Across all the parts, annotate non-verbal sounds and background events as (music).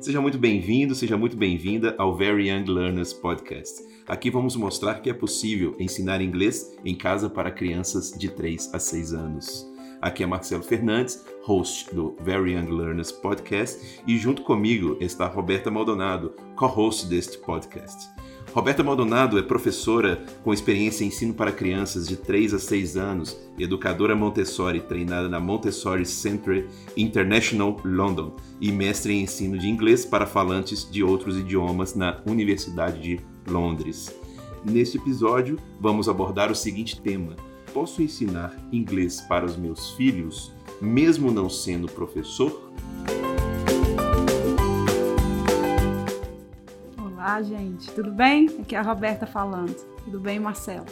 Seja muito bem-vindo, seja muito bem-vinda ao Very Young Learners Podcast. Aqui vamos mostrar que é possível ensinar inglês em casa para crianças de 3 a 6 anos. Aqui é Marcelo Fernandes, host do Very Young Learners Podcast, e junto comigo está Roberta Maldonado, co-host deste podcast. Roberta Maldonado é professora com experiência em ensino para crianças de 3 a 6 anos, educadora Montessori treinada na Montessori Center International London e mestre em ensino de inglês para falantes de outros idiomas na Universidade de Londres. Neste episódio, vamos abordar o seguinte tema: Posso ensinar inglês para os meus filhos, mesmo não sendo professor? Olá, gente, tudo bem? Aqui é a Roberta falando. Tudo bem, Marcelo?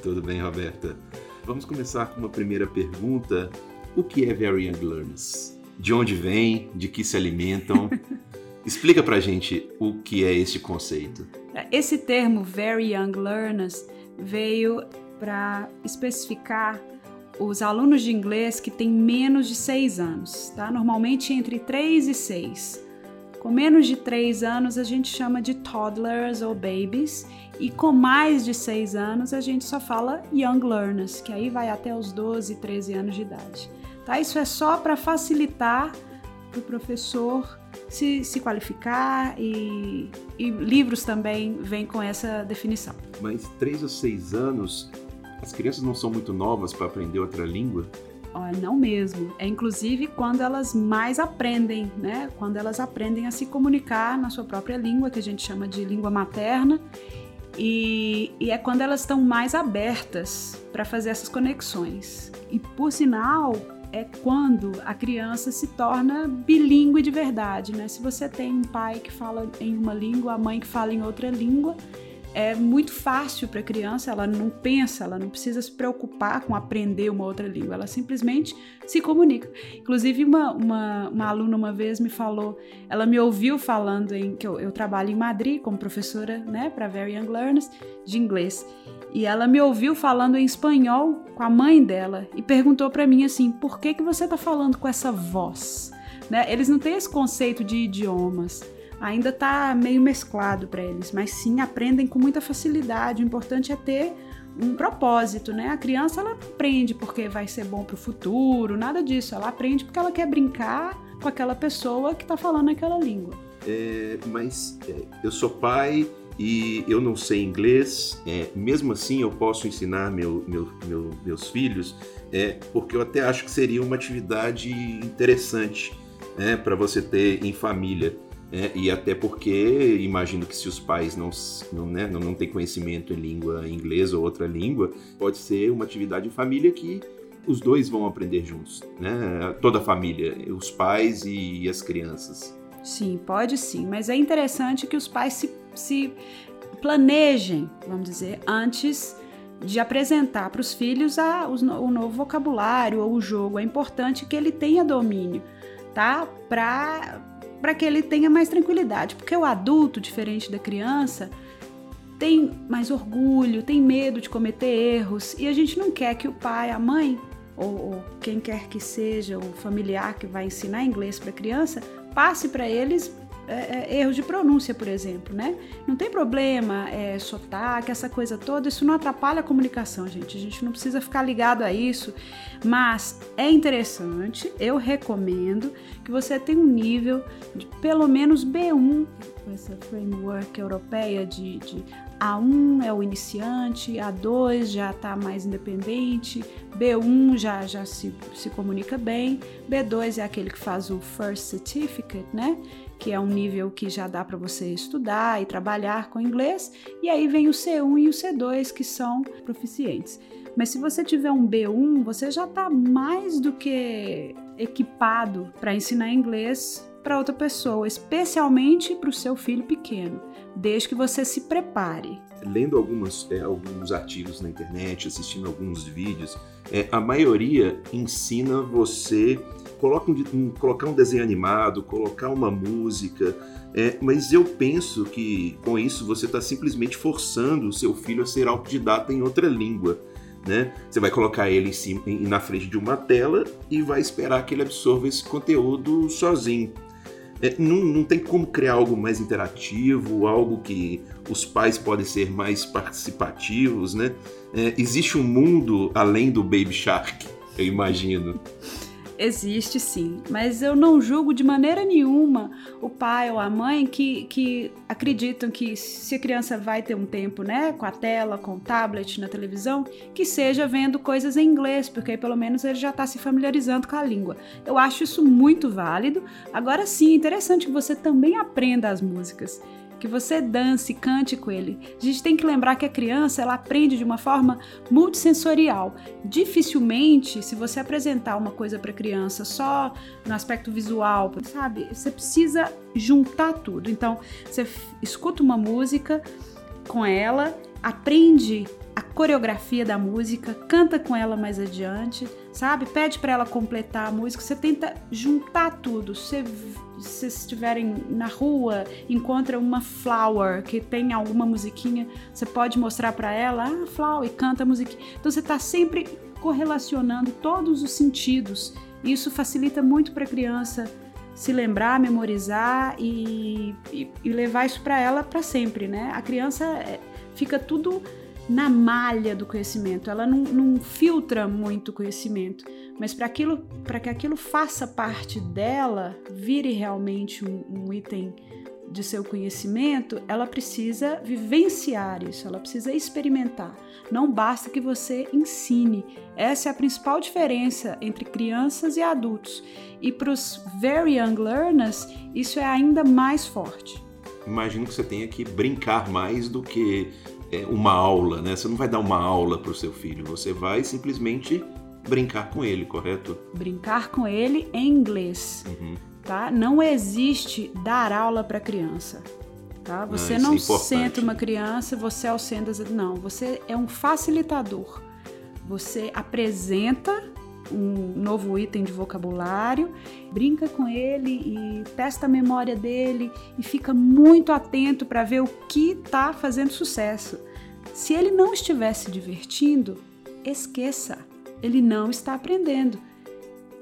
Tudo bem, Roberta. Vamos começar com uma primeira pergunta. O que é Very Young Learners? De onde vem? De que se alimentam? (laughs) Explica pra gente o que é este conceito. Esse termo Very Young Learners veio para especificar os alunos de inglês que têm menos de 6 anos, tá? Normalmente entre 3 e 6. Com menos de 3 anos a gente chama de toddlers ou babies, e com mais de 6 anos a gente só fala young learners, que aí vai até os 12, 13 anos de idade. Tá? Isso é só para facilitar para o professor se, se qualificar e, e livros também vêm com essa definição. Mas 3 a 6 anos, as crianças não são muito novas para aprender outra língua? Olha, não mesmo. É inclusive quando elas mais aprendem, né? Quando elas aprendem a se comunicar na sua própria língua, que a gente chama de língua materna, e, e é quando elas estão mais abertas para fazer essas conexões. E por sinal, é quando a criança se torna bilíngue de verdade, né? Se você tem um pai que fala em uma língua, a mãe que fala em outra língua, é muito fácil para a criança, ela não pensa, ela não precisa se preocupar com aprender uma outra língua, ela simplesmente se comunica. Inclusive, uma, uma, uma aluna uma vez me falou, ela me ouviu falando em que eu, eu trabalho em Madrid como professora né, para Very Young Learners de inglês, e ela me ouviu falando em espanhol com a mãe dela e perguntou para mim assim: por que, que você está falando com essa voz? Né? Eles não têm esse conceito de idiomas ainda está meio mesclado para eles, mas sim aprendem com muita facilidade. O importante é ter um propósito, né? A criança ela aprende porque vai ser bom para o futuro, nada disso. Ela aprende porque ela quer brincar com aquela pessoa que está falando aquela língua. É, mas é, eu sou pai e eu não sei inglês. É, mesmo assim, eu posso ensinar meu, meu, meu, meus filhos, é, porque eu até acho que seria uma atividade interessante né, para você ter em família. É, e até porque imagino que se os pais não, não, né, não, não têm conhecimento em língua inglesa ou outra língua, pode ser uma atividade de família que os dois vão aprender juntos, né? Toda a família, os pais e as crianças. Sim, pode sim, mas é interessante que os pais se, se planejem, vamos dizer, antes de apresentar para os filhos a, o, o novo vocabulário ou o jogo. É importante que ele tenha domínio, tá? Para para que ele tenha mais tranquilidade, porque o adulto, diferente da criança, tem mais orgulho, tem medo de cometer erros e a gente não quer que o pai, a mãe ou, ou quem quer que seja o familiar que vai ensinar inglês para a criança passe para eles é, é, erros de pronúncia, por exemplo, né? Não tem problema, é, sotaque, essa coisa toda, isso não atrapalha a comunicação, gente. A gente não precisa ficar ligado a isso, mas é interessante, eu recomendo que você tenha um nível de pelo menos B1, essa framework europeia de, de A1 é o iniciante, A2 já está mais independente, B1 já, já se, se comunica bem, B2 é aquele que faz o First Certificate, né? que é um nível que já dá para você estudar e trabalhar com inglês, e aí vem o C1 e o C2 que são proficientes. Mas se você tiver um B1, você já está mais do que equipado para ensinar inglês para outra pessoa, especialmente para o seu filho pequeno, desde que você se prepare. Lendo algumas, é, alguns artigos na internet, assistindo alguns vídeos, é, a maioria ensina você coloca um, um, colocar um desenho animado, colocar uma música, é, mas eu penso que com isso você está simplesmente forçando o seu filho a ser autodidata em outra língua. Né? Você vai colocar ele em cima, em, na frente de uma tela e vai esperar que ele absorva esse conteúdo sozinho. É, não, não tem como criar algo mais interativo, algo que os pais podem ser mais participativos, né? É, existe um mundo além do Baby Shark, eu imagino. Existe sim, mas eu não julgo de maneira nenhuma o pai ou a mãe que, que acreditam que se a criança vai ter um tempo, né, com a tela, com o tablet, na televisão, que seja vendo coisas em inglês, porque aí pelo menos ele já está se familiarizando com a língua. Eu acho isso muito válido. Agora sim, é interessante que você também aprenda as músicas que você dance, cante com ele. A gente tem que lembrar que a criança ela aprende de uma forma multissensorial. Dificilmente, se você apresentar uma coisa para a criança só no aspecto visual, sabe, você precisa juntar tudo. Então, você escuta uma música com ela, aprende a coreografia da música, canta com ela mais adiante, sabe? Pede para ela completar a música, você tenta juntar tudo. Você, se estiverem na rua, encontra uma flower que tem alguma musiquinha, você pode mostrar para ela, ah, flower, e canta a musiquinha. Então você está sempre correlacionando todos os sentidos. Isso facilita muito para a criança se lembrar, memorizar e, e, e levar isso para ela para sempre, né? A criança é, fica tudo na malha do conhecimento, ela não, não filtra muito conhecimento, mas para aquilo, para que aquilo faça parte dela, vire realmente um, um item de seu conhecimento, ela precisa vivenciar isso, ela precisa experimentar. Não basta que você ensine. Essa é a principal diferença entre crianças e adultos. E para os very young learners, isso é ainda mais forte. Imagino que você tenha que brincar mais do que uma aula, né? Você não vai dar uma aula para o seu filho, você vai simplesmente brincar com ele, correto? Brincar com ele em inglês, uhum. tá? Não existe dar aula para criança. Tá? Você ah, não é senta uma criança, você é o centro, não, você é um facilitador. Você apresenta um novo item de vocabulário, brinca com ele e testa a memória dele e fica muito atento para ver o que está fazendo sucesso. Se ele não estiver se divertindo, esqueça, ele não está aprendendo.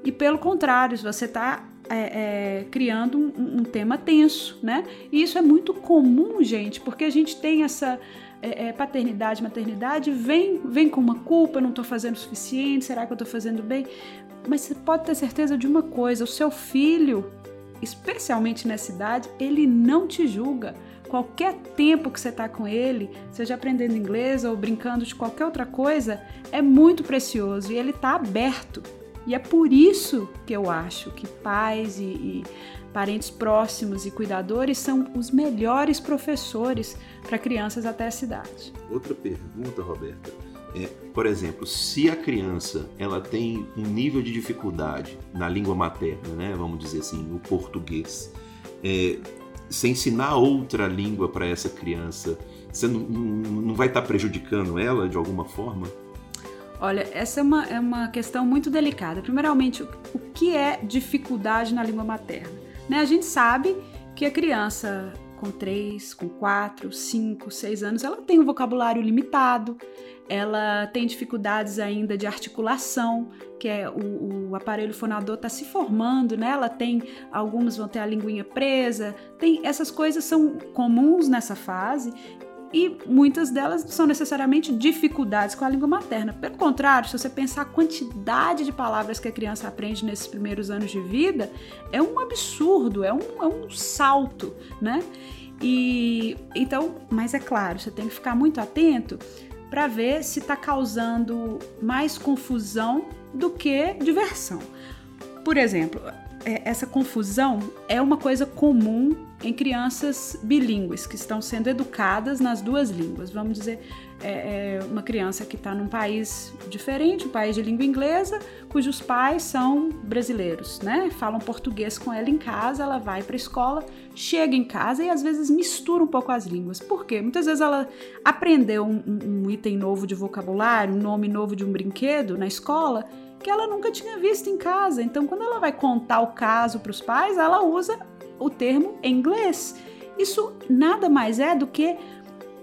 E pelo contrário, se você está é, é, criando um, um, tema tenso, né? E isso é muito comum, gente, porque a gente tem essa é, é, paternidade, maternidade, vem, vem com uma culpa, eu não estou fazendo o suficiente, será que eu estou fazendo bem? Mas você pode ter certeza de uma coisa: o seu filho, especialmente nessa idade, ele não te julga. Qualquer tempo que você está com ele, seja aprendendo inglês ou brincando de qualquer outra coisa, é muito precioso e ele está aberto. E é por isso que eu acho que pais e, e Parentes próximos e cuidadores são os melhores professores para crianças até essa idade. Outra pergunta, Roberta, é, por exemplo, se a criança ela tem um nível de dificuldade na língua materna, né, vamos dizer assim, o português, é, se ensinar outra língua para essa criança, você não, não vai estar prejudicando ela de alguma forma? Olha, essa é uma, é uma questão muito delicada. Primeiramente, o, que é dificuldade na língua materna? Né? A gente sabe que a criança com 3, com 4, 5, 6 anos, ela tem um vocabulário limitado, ela tem dificuldades ainda de articulação, que é o, o aparelho fonador está se formando, né? Ela tem, algumas vão ter a linguinha presa, tem essas coisas são comuns nessa fase e muitas delas são necessariamente dificuldades com a língua materna. Pelo contrário, se você pensar a quantidade de palavras que a criança aprende nesses primeiros anos de vida, é um absurdo, é um, é um salto, né? E então, mas é claro, você tem que ficar muito atento para ver se está causando mais confusão do que diversão. Por exemplo, essa confusão é uma coisa comum em crianças bilíngues que estão sendo educadas nas duas línguas. Vamos dizer, é, é uma criança que está num país diferente, um país de língua inglesa, cujos pais são brasileiros, né? Falam português com ela em casa, ela vai para a escola, chega em casa e às vezes mistura um pouco as línguas. Por quê? Muitas vezes ela aprendeu um, um item novo de vocabulário, um nome novo de um brinquedo na escola que ela nunca tinha visto em casa. Então, quando ela vai contar o caso para os pais, ela usa o termo em inglês. Isso nada mais é do que,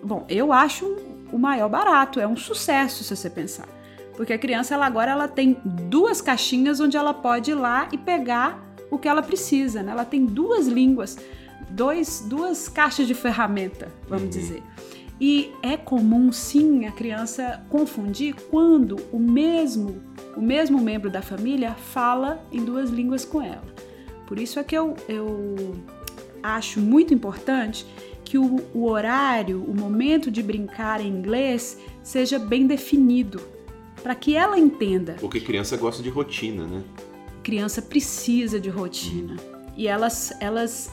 bom, eu acho o maior barato, é um sucesso se você pensar. Porque a criança ela agora ela tem duas caixinhas onde ela pode ir lá e pegar o que ela precisa, né? Ela tem duas línguas, dois, duas caixas de ferramenta, vamos uhum. dizer. E é comum, sim, a criança confundir quando o mesmo, o mesmo membro da família fala em duas línguas com ela. Por isso é que eu, eu acho muito importante que o, o horário, o momento de brincar em inglês seja bem definido, para que ela entenda. Porque criança gosta de rotina, né? Criança precisa de rotina. E elas, elas,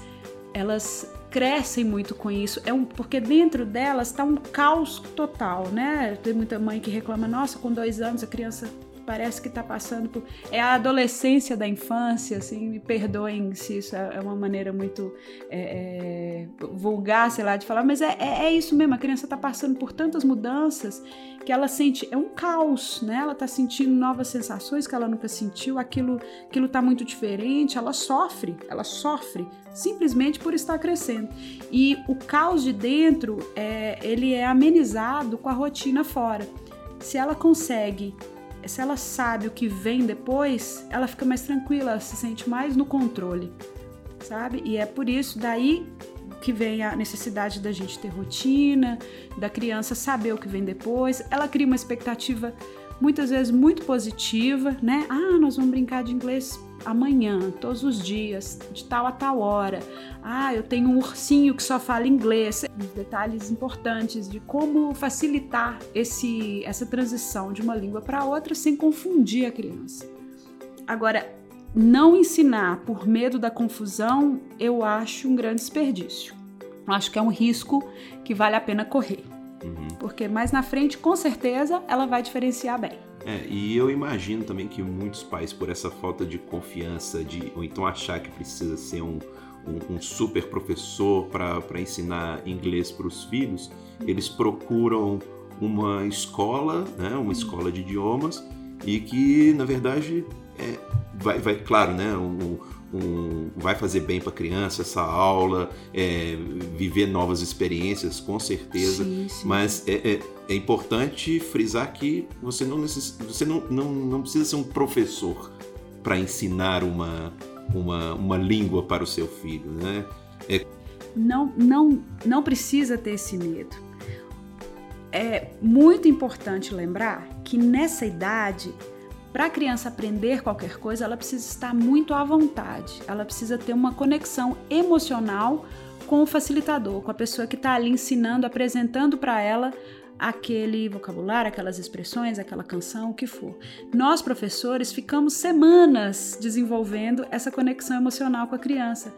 elas crescem muito com isso. É um, porque dentro delas está um caos total, né? Tem muita mãe que reclama, nossa, com dois anos a criança parece que está passando por. É a adolescência da infância, assim, me perdoem se isso é, é uma maneira muito é, é, vulgar, sei lá, de falar, mas é, é, é isso mesmo, a criança está passando por tantas mudanças que ela sente. É um caos, né? Ela está sentindo novas sensações que ela nunca sentiu, aquilo aquilo está muito diferente, ela sofre, ela sofre simplesmente por estar crescendo. E o caos de dentro, é, ele é amenizado com a rotina fora. Se ela consegue se ela sabe o que vem depois, ela fica mais tranquila, ela se sente mais no controle, sabe? E é por isso daí que vem a necessidade da gente ter rotina, da criança saber o que vem depois. Ela cria uma expectativa muitas vezes muito positiva, né? Ah, nós vamos brincar de inglês amanhã, todos os dias, de tal a tal hora. Ah, eu tenho um ursinho que só fala inglês. Detalhes importantes de como facilitar esse, essa transição de uma língua para outra sem confundir a criança. Agora, não ensinar por medo da confusão, eu acho um grande desperdício. Eu acho que é um risco que vale a pena correr. Uhum. Porque mais na frente, com certeza, ela vai diferenciar bem. É, e eu imagino também que muitos pais, por essa falta de confiança, de, ou então achar que precisa ser um, um, um super professor para ensinar inglês para os filhos, eles procuram uma escola, né, uma escola de idiomas, e que, na verdade, é, vai, vai claro, né, um, um, vai fazer bem para a criança essa aula, é, viver novas experiências, com certeza. Sim, sim. Mas é, é, é, importante frisar que você não, necess, você não, não, não precisa ser um professor para ensinar uma, uma, uma língua para o seu filho, né? É... Não, não, não precisa ter esse medo. É muito importante lembrar que nessa idade para a criança aprender qualquer coisa, ela precisa estar muito à vontade, ela precisa ter uma conexão emocional com o facilitador, com a pessoa que está ali ensinando, apresentando para ela aquele vocabulário, aquelas expressões, aquela canção, o que for. Nós, professores, ficamos semanas desenvolvendo essa conexão emocional com a criança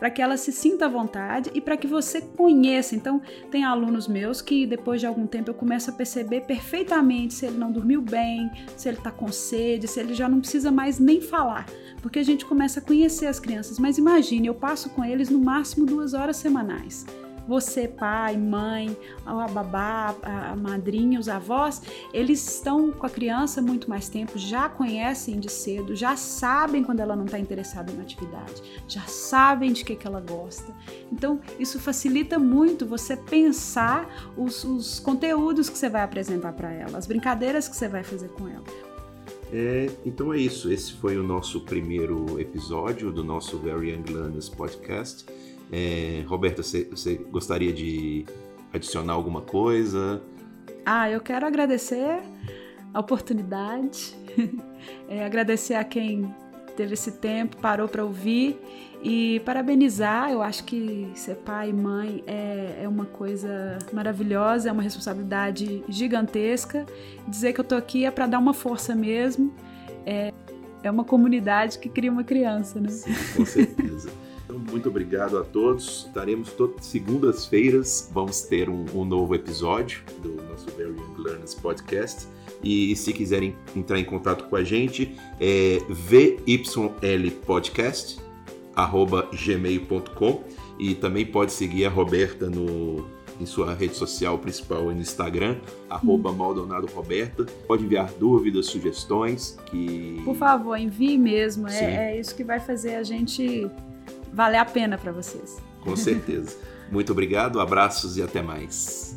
para que ela se sinta à vontade e para que você conheça. Então, tem alunos meus que depois de algum tempo eu começo a perceber perfeitamente se ele não dormiu bem, se ele está com sede, se ele já não precisa mais nem falar, porque a gente começa a conhecer as crianças. Mas imagine, eu passo com eles no máximo duas horas semanais você, pai, mãe, a babá, a madrinha, os avós, eles estão com a criança muito mais tempo, já conhecem de cedo, já sabem quando ela não está interessada na atividade, já sabem de que, que ela gosta. Então, isso facilita muito você pensar os, os conteúdos que você vai apresentar para ela, as brincadeiras que você vai fazer com ela. É, então é isso. Esse foi o nosso primeiro episódio do nosso Very Young Learners podcast. É, Roberta, você, você gostaria de adicionar alguma coisa? Ah, eu quero agradecer a oportunidade, (laughs) é, agradecer a quem teve esse tempo, parou para ouvir e parabenizar. Eu acho que ser pai e mãe é, é uma coisa maravilhosa, é uma responsabilidade gigantesca. Dizer que eu tô aqui é para dar uma força mesmo. É, é uma comunidade que cria uma criança, né? Sim, com certeza. (laughs) Muito obrigado a todos. Estaremos todas segundas-feiras. Vamos ter um, um, novo episódio do nosso Very Young Learners Podcast. E se quiserem entrar em contato com a gente, é vylpodcast.gmail.com e também pode seguir a Roberta no, em sua rede social principal no Instagram, arroba Maldonado Roberta. Pode enviar dúvidas, sugestões que. Por favor, envie mesmo. É, é, isso que vai fazer a gente valer a pena para vocês. Com certeza. Muito obrigado, abraços e até mais.